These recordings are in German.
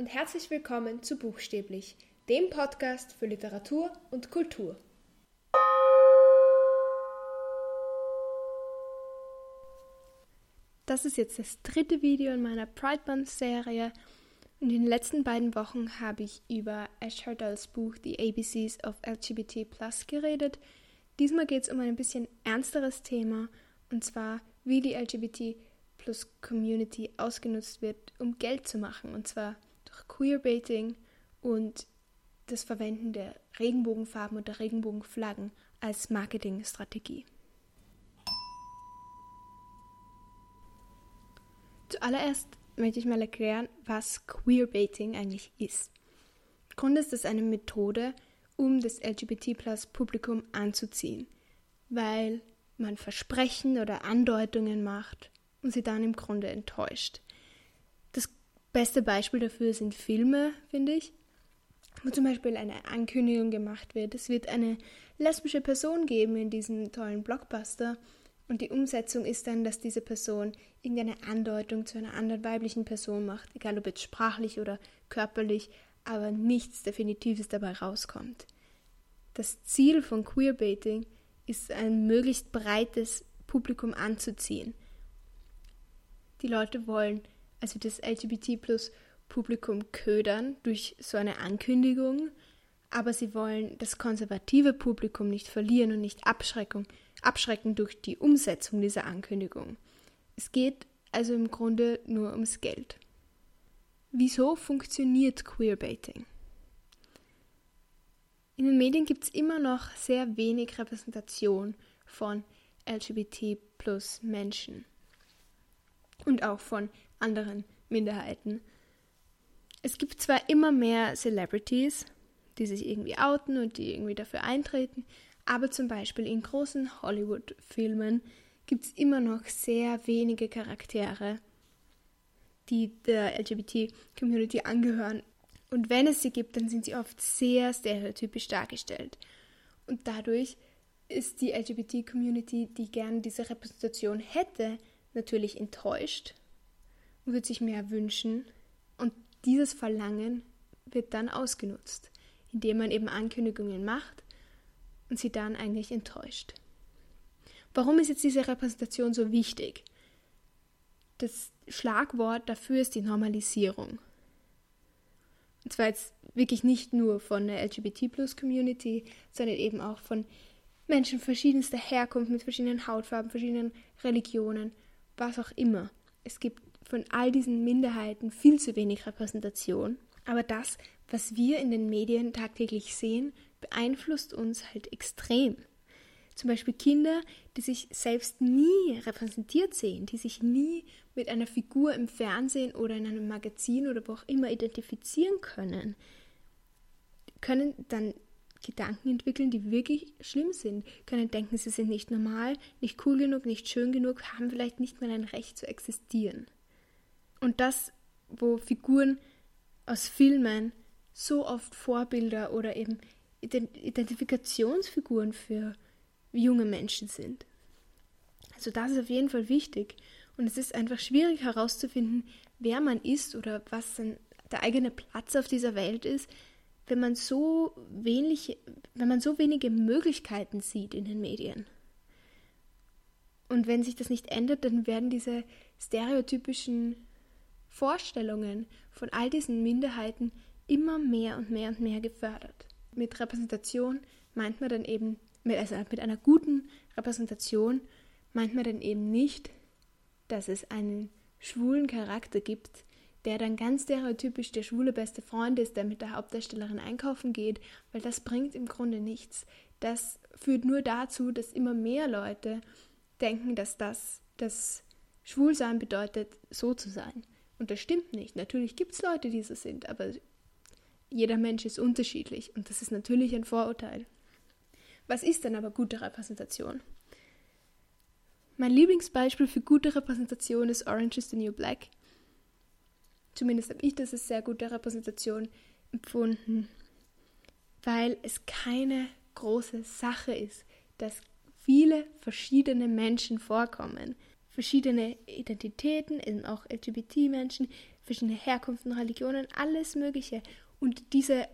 und herzlich willkommen zu Buchstäblich, dem Podcast für Literatur und Kultur. Das ist jetzt das dritte Video in meiner Pride Month-Serie. In den letzten beiden Wochen habe ich über Ash Hardalls Buch The ABCs of LGBT geredet. Diesmal geht es um ein bisschen ernsteres Thema, und zwar wie die LGBT Community ausgenutzt wird, um Geld zu machen, und zwar Queerbaiting und das Verwenden der Regenbogenfarben und der Regenbogenflaggen als Marketingstrategie. Zuallererst möchte ich mal erklären, was Queerbaiting eigentlich ist. Im Grunde ist es eine Methode, um das LGBT-Plus-Publikum anzuziehen, weil man Versprechen oder Andeutungen macht und sie dann im Grunde enttäuscht. Beste Beispiel dafür sind Filme, finde ich, wo zum Beispiel eine Ankündigung gemacht wird, es wird eine lesbische Person geben in diesem tollen Blockbuster und die Umsetzung ist dann, dass diese Person irgendeine Andeutung zu einer anderen weiblichen Person macht, egal ob jetzt sprachlich oder körperlich, aber nichts Definitives dabei rauskommt. Das Ziel von Queerbaiting ist, ein möglichst breites Publikum anzuziehen. Die Leute wollen also das LGBT plus Publikum ködern durch so eine Ankündigung, aber sie wollen das konservative Publikum nicht verlieren und nicht Abschreckung, abschrecken durch die Umsetzung dieser Ankündigung. Es geht also im Grunde nur ums Geld. Wieso funktioniert Queerbaiting? In den Medien gibt es immer noch sehr wenig Repräsentation von LGBT plus Menschen und auch von anderen Minderheiten. Es gibt zwar immer mehr Celebrities, die sich irgendwie outen und die irgendwie dafür eintreten, aber zum Beispiel in großen Hollywood-Filmen gibt es immer noch sehr wenige Charaktere, die der LGBT-Community angehören. Und wenn es sie gibt, dann sind sie oft sehr stereotypisch dargestellt. Und dadurch ist die LGBT-Community, die gerne diese Repräsentation hätte, natürlich enttäuscht wird sich mehr wünschen. Und dieses Verlangen wird dann ausgenutzt, indem man eben Ankündigungen macht und sie dann eigentlich enttäuscht. Warum ist jetzt diese Repräsentation so wichtig? Das Schlagwort dafür ist die Normalisierung. Und zwar jetzt wirklich nicht nur von der LGBT-Plus-Community, sondern eben auch von Menschen verschiedenster Herkunft, mit verschiedenen Hautfarben, verschiedenen Religionen, was auch immer. Es gibt von all diesen Minderheiten viel zu wenig Repräsentation. Aber das, was wir in den Medien tagtäglich sehen, beeinflusst uns halt extrem. Zum Beispiel Kinder, die sich selbst nie repräsentiert sehen, die sich nie mit einer Figur im Fernsehen oder in einem Magazin oder wo auch immer identifizieren können, können dann Gedanken entwickeln, die wirklich schlimm sind, können denken, sie sind nicht normal, nicht cool genug, nicht schön genug, haben vielleicht nicht mal ein Recht zu existieren. Und das, wo Figuren aus Filmen so oft Vorbilder oder eben Identifikationsfiguren für junge Menschen sind. Also das ist auf jeden Fall wichtig. Und es ist einfach schwierig herauszufinden, wer man ist oder was dann der eigene Platz auf dieser Welt ist, wenn man so wenig, wenn man so wenige Möglichkeiten sieht in den Medien. Und wenn sich das nicht ändert, dann werden diese stereotypischen Vorstellungen von all diesen Minderheiten immer mehr und mehr und mehr gefördert. Mit Repräsentation meint man dann eben, also mit einer guten Repräsentation meint man dann eben nicht, dass es einen schwulen Charakter gibt, der dann ganz stereotypisch der schwule beste Freund ist, der mit der Hauptdarstellerin einkaufen geht, weil das bringt im Grunde nichts. Das führt nur dazu, dass immer mehr Leute denken, dass das das Schwulsein bedeutet, so zu sein. Und das stimmt nicht. Natürlich gibt es Leute, die so sind, aber jeder Mensch ist unterschiedlich und das ist natürlich ein Vorurteil. Was ist denn aber gute Repräsentation? Mein Lieblingsbeispiel für gute Repräsentation ist Orange is the New Black. Zumindest habe ich das als sehr gute Repräsentation empfunden, weil es keine große Sache ist, dass viele verschiedene Menschen vorkommen. Verschiedene Identitäten, eben auch LGBT-Menschen, verschiedene Herkunften, Religionen, alles Mögliche. Und diese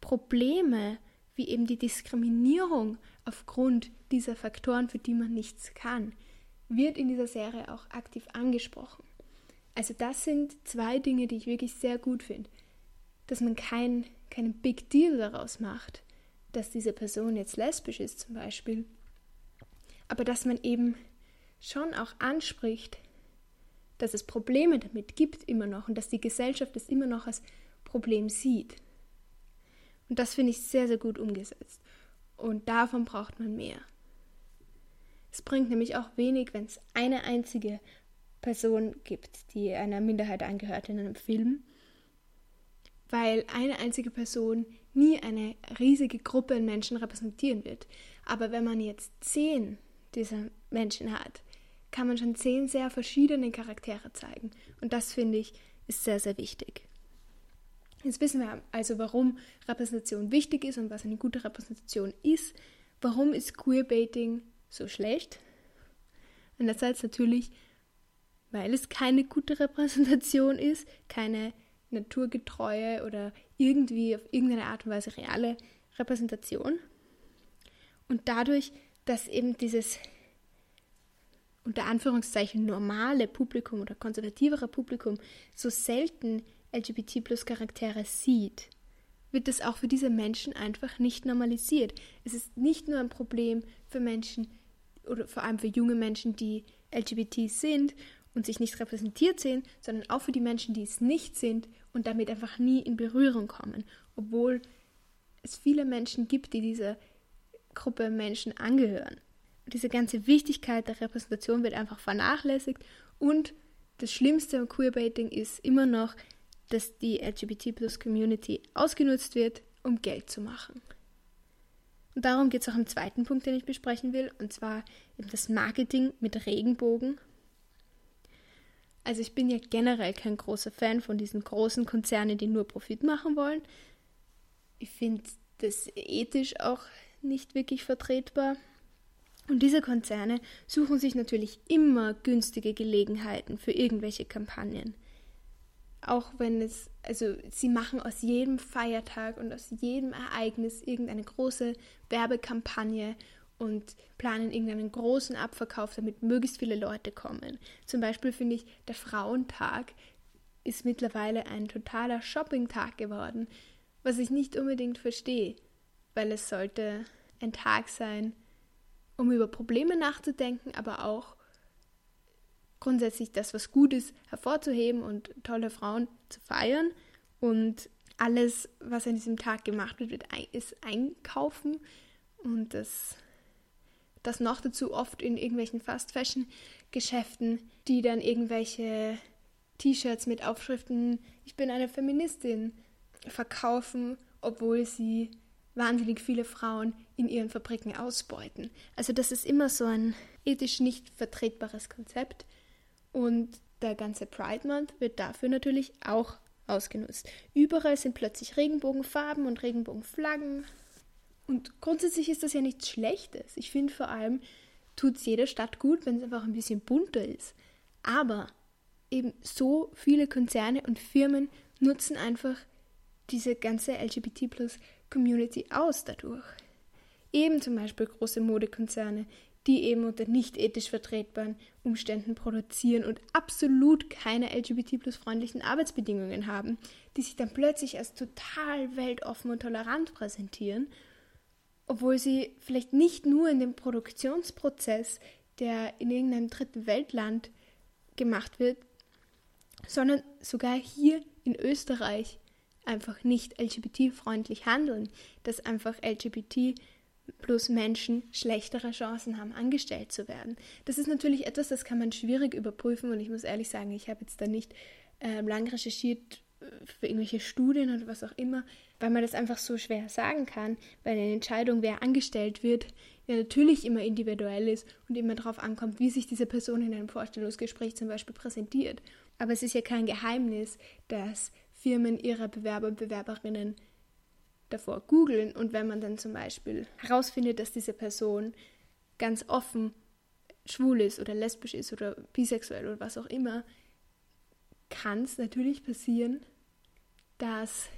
Probleme, wie eben die Diskriminierung aufgrund dieser Faktoren, für die man nichts kann, wird in dieser Serie auch aktiv angesprochen. Also das sind zwei Dinge, die ich wirklich sehr gut finde. Dass man kein, keinen Big Deal daraus macht, dass diese Person jetzt lesbisch ist zum Beispiel, aber dass man eben schon auch anspricht, dass es Probleme damit gibt immer noch und dass die Gesellschaft es immer noch als Problem sieht. Und das finde ich sehr, sehr gut umgesetzt. Und davon braucht man mehr. Es bringt nämlich auch wenig, wenn es eine einzige Person gibt, die einer Minderheit angehört in einem Film, weil eine einzige Person nie eine riesige Gruppe an Menschen repräsentieren wird. Aber wenn man jetzt zehn dieser Menschen hat, kann man schon zehn sehr verschiedene Charaktere zeigen. Und das finde ich ist sehr, sehr wichtig. Jetzt wissen wir also, warum Repräsentation wichtig ist und was eine gute Repräsentation ist. Warum ist Queerbaiting so schlecht? Einerseits natürlich, weil es keine gute Repräsentation ist, keine naturgetreue oder irgendwie auf irgendeine Art und Weise reale Repräsentation. Und dadurch, dass eben dieses unter Anführungszeichen normale Publikum oder konservativere Publikum so selten LGBT plus Charaktere sieht, wird es auch für diese Menschen einfach nicht normalisiert. Es ist nicht nur ein Problem für Menschen oder vor allem für junge Menschen, die LGBT sind und sich nicht repräsentiert sehen, sondern auch für die Menschen, die es nicht sind und damit einfach nie in Berührung kommen, obwohl es viele Menschen gibt, die dieser Gruppe Menschen angehören. Diese ganze Wichtigkeit der Repräsentation wird einfach vernachlässigt und das Schlimmste am Queerbaiting ist immer noch, dass die LGBT-Plus-Community ausgenutzt wird, um Geld zu machen. Und darum geht es auch im zweiten Punkt, den ich besprechen will, und zwar eben das Marketing mit Regenbogen. Also ich bin ja generell kein großer Fan von diesen großen Konzernen, die nur Profit machen wollen. Ich finde das ethisch auch nicht wirklich vertretbar. Und diese Konzerne suchen sich natürlich immer günstige Gelegenheiten für irgendwelche Kampagnen. Auch wenn es, also sie machen aus jedem Feiertag und aus jedem Ereignis irgendeine große Werbekampagne und planen irgendeinen großen Abverkauf, damit möglichst viele Leute kommen. Zum Beispiel finde ich, der Frauentag ist mittlerweile ein totaler Shoppingtag geworden, was ich nicht unbedingt verstehe, weil es sollte ein Tag sein, um über Probleme nachzudenken, aber auch grundsätzlich das, was gut ist, hervorzuheben und tolle Frauen zu feiern. Und alles, was an diesem Tag gemacht wird, ist einkaufen. Und das, das noch dazu oft in irgendwelchen Fast-Fashion-Geschäften, die dann irgendwelche T-Shirts mit Aufschriften, ich bin eine Feministin, verkaufen, obwohl sie wahnsinnig viele Frauen in ihren Fabriken ausbeuten. Also das ist immer so ein ethisch nicht vertretbares Konzept. Und der ganze Pride Month wird dafür natürlich auch ausgenutzt. Überall sind plötzlich Regenbogenfarben und Regenbogenflaggen. Und grundsätzlich ist das ja nichts Schlechtes. Ich finde vor allem, tut es jeder Stadt gut, wenn es einfach ein bisschen bunter ist. Aber eben so viele Konzerne und Firmen nutzen einfach diese ganze LGBT plus Community aus dadurch. Eben zum Beispiel große Modekonzerne, die eben unter nicht ethisch vertretbaren Umständen produzieren und absolut keine LGBT-plus-freundlichen Arbeitsbedingungen haben, die sich dann plötzlich als total weltoffen und tolerant präsentieren, obwohl sie vielleicht nicht nur in dem Produktionsprozess, der in irgendeinem dritten Weltland gemacht wird, sondern sogar hier in Österreich einfach nicht LGBT-freundlich handeln, dass einfach LGBT plus Menschen schlechtere Chancen haben, angestellt zu werden. Das ist natürlich etwas, das kann man schwierig überprüfen und ich muss ehrlich sagen, ich habe jetzt da nicht äh, lang recherchiert äh, für irgendwelche Studien oder was auch immer, weil man das einfach so schwer sagen kann, weil eine Entscheidung, wer angestellt wird, ja natürlich immer individuell ist und immer darauf ankommt, wie sich diese Person in einem Vorstellungsgespräch zum Beispiel präsentiert. Aber es ist ja kein Geheimnis, dass Firmen ihre Bewerber und Bewerberinnen davor googeln und wenn man dann zum Beispiel herausfindet, dass diese Person ganz offen schwul ist oder lesbisch ist oder bisexuell oder was auch immer, kann es natürlich passieren, dass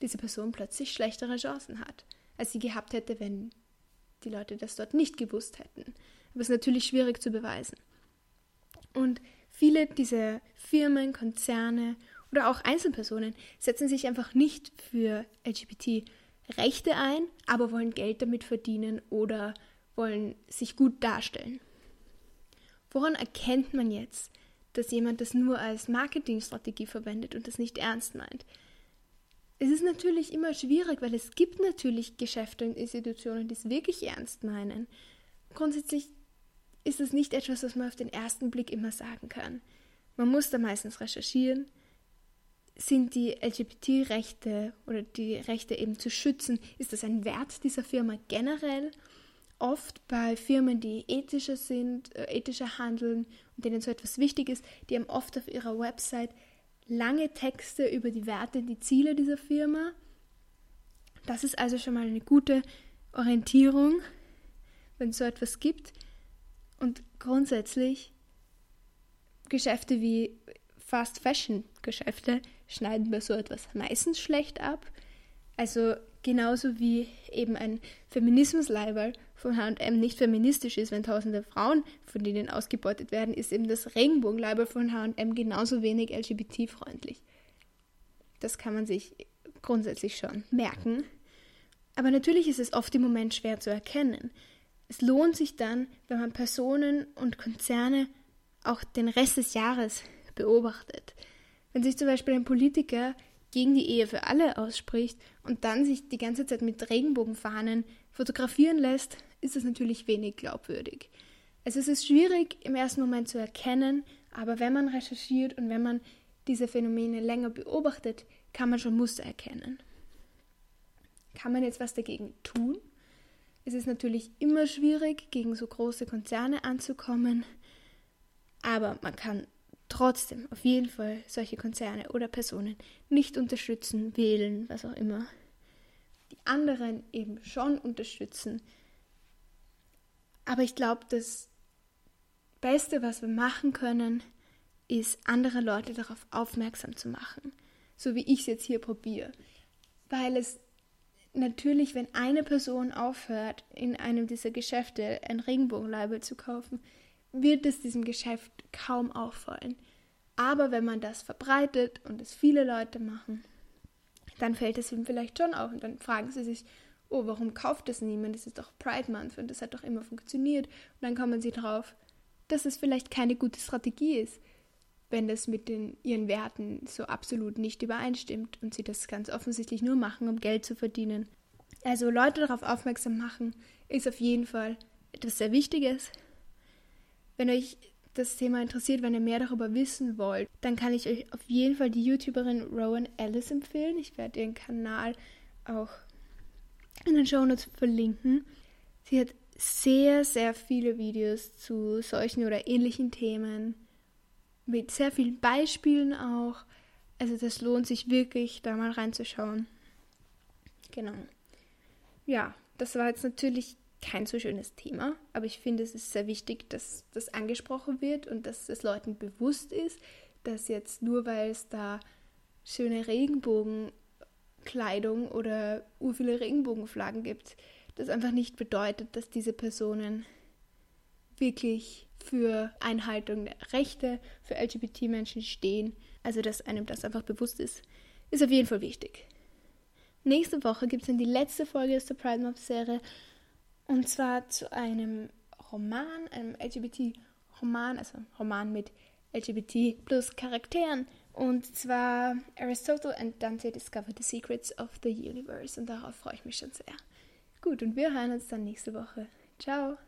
diese Person plötzlich schlechtere Chancen hat, als sie gehabt hätte, wenn die Leute das dort nicht gewusst hätten. Aber es ist natürlich schwierig zu beweisen. Und viele dieser Firmen, Konzerne oder auch Einzelpersonen setzen sich einfach nicht für LGBT-Rechte ein, aber wollen Geld damit verdienen oder wollen sich gut darstellen. Woran erkennt man jetzt, dass jemand das nur als Marketingstrategie verwendet und das nicht ernst meint? Es ist natürlich immer schwierig, weil es gibt natürlich Geschäfte und Institutionen, die es wirklich ernst meinen. Grundsätzlich ist es nicht etwas, was man auf den ersten Blick immer sagen kann. Man muss da meistens recherchieren. Sind die LGBT-Rechte oder die Rechte eben zu schützen, ist das ein Wert dieser Firma generell? Oft bei Firmen, die ethischer sind, äh, ethischer handeln und denen so etwas wichtig ist, die haben oft auf ihrer Website lange Texte über die Werte, die Ziele dieser Firma. Das ist also schon mal eine gute Orientierung, wenn es so etwas gibt. Und grundsätzlich Geschäfte wie Fast Fashion Geschäfte schneiden bei so etwas meistens schlecht ab. Also genauso wie eben ein Feminismusleiberl von H&M nicht feministisch ist, wenn tausende Frauen von denen ausgebeutet werden, ist eben das Regenbogenleiberl von H&M genauso wenig LGBT-freundlich. Das kann man sich grundsätzlich schon merken. Aber natürlich ist es oft im Moment schwer zu erkennen. Es lohnt sich dann, wenn man Personen und Konzerne auch den Rest des Jahres beobachtet. Wenn sich zum Beispiel ein Politiker gegen die Ehe für alle ausspricht und dann sich die ganze Zeit mit Regenbogenfahnen fotografieren lässt, ist das natürlich wenig glaubwürdig. Also es ist schwierig im ersten Moment zu erkennen, aber wenn man recherchiert und wenn man diese Phänomene länger beobachtet, kann man schon Muster erkennen. Kann man jetzt was dagegen tun? Es ist natürlich immer schwierig, gegen so große Konzerne anzukommen, aber man kann trotzdem auf jeden Fall solche Konzerne oder Personen nicht unterstützen, wählen, was auch immer. Die anderen eben schon unterstützen. Aber ich glaube, das Beste, was wir machen können, ist, andere Leute darauf aufmerksam zu machen. So wie ich es jetzt hier probiere. Weil es natürlich, wenn eine Person aufhört, in einem dieser Geschäfte ein Regenbogenlabel zu kaufen, wird es diesem Geschäft kaum auffallen. Aber wenn man das verbreitet und es viele Leute machen, dann fällt es ihm vielleicht schon auf und dann fragen sie sich, oh, warum kauft das niemand? Das ist doch Pride Month und das hat doch immer funktioniert. Und dann kommen sie drauf, dass es vielleicht keine gute Strategie ist, wenn das mit den, ihren Werten so absolut nicht übereinstimmt und sie das ganz offensichtlich nur machen, um Geld zu verdienen. Also Leute darauf aufmerksam machen, ist auf jeden Fall etwas sehr Wichtiges. Wenn euch das Thema interessiert, wenn ihr mehr darüber wissen wollt, dann kann ich euch auf jeden Fall die YouTuberin Rowan Ellis empfehlen. Ich werde ihren Kanal auch in den Show Notes verlinken. Sie hat sehr, sehr viele Videos zu solchen oder ähnlichen Themen mit sehr vielen Beispielen auch. Also das lohnt sich wirklich, da mal reinzuschauen. Genau. Ja, das war jetzt natürlich kein so schönes Thema, aber ich finde, es ist sehr wichtig, dass das angesprochen wird und dass es Leuten bewusst ist, dass jetzt nur weil es da schöne Regenbogenkleidung oder ur viele Regenbogenflaggen gibt, das einfach nicht bedeutet, dass diese Personen wirklich für Einhaltung der Rechte für LGBT-Menschen stehen. Also, dass einem das einfach bewusst ist, ist auf jeden Fall wichtig. Nächste Woche gibt es dann die letzte Folge der Pride Month Serie und zwar zu einem Roman, einem LGBT-Roman, also Roman mit LGBT plus Charakteren. Und zwar Aristotle and Dante Discover the Secrets of the Universe. Und darauf freue ich mich schon sehr. Gut, und wir hören uns dann nächste Woche. Ciao!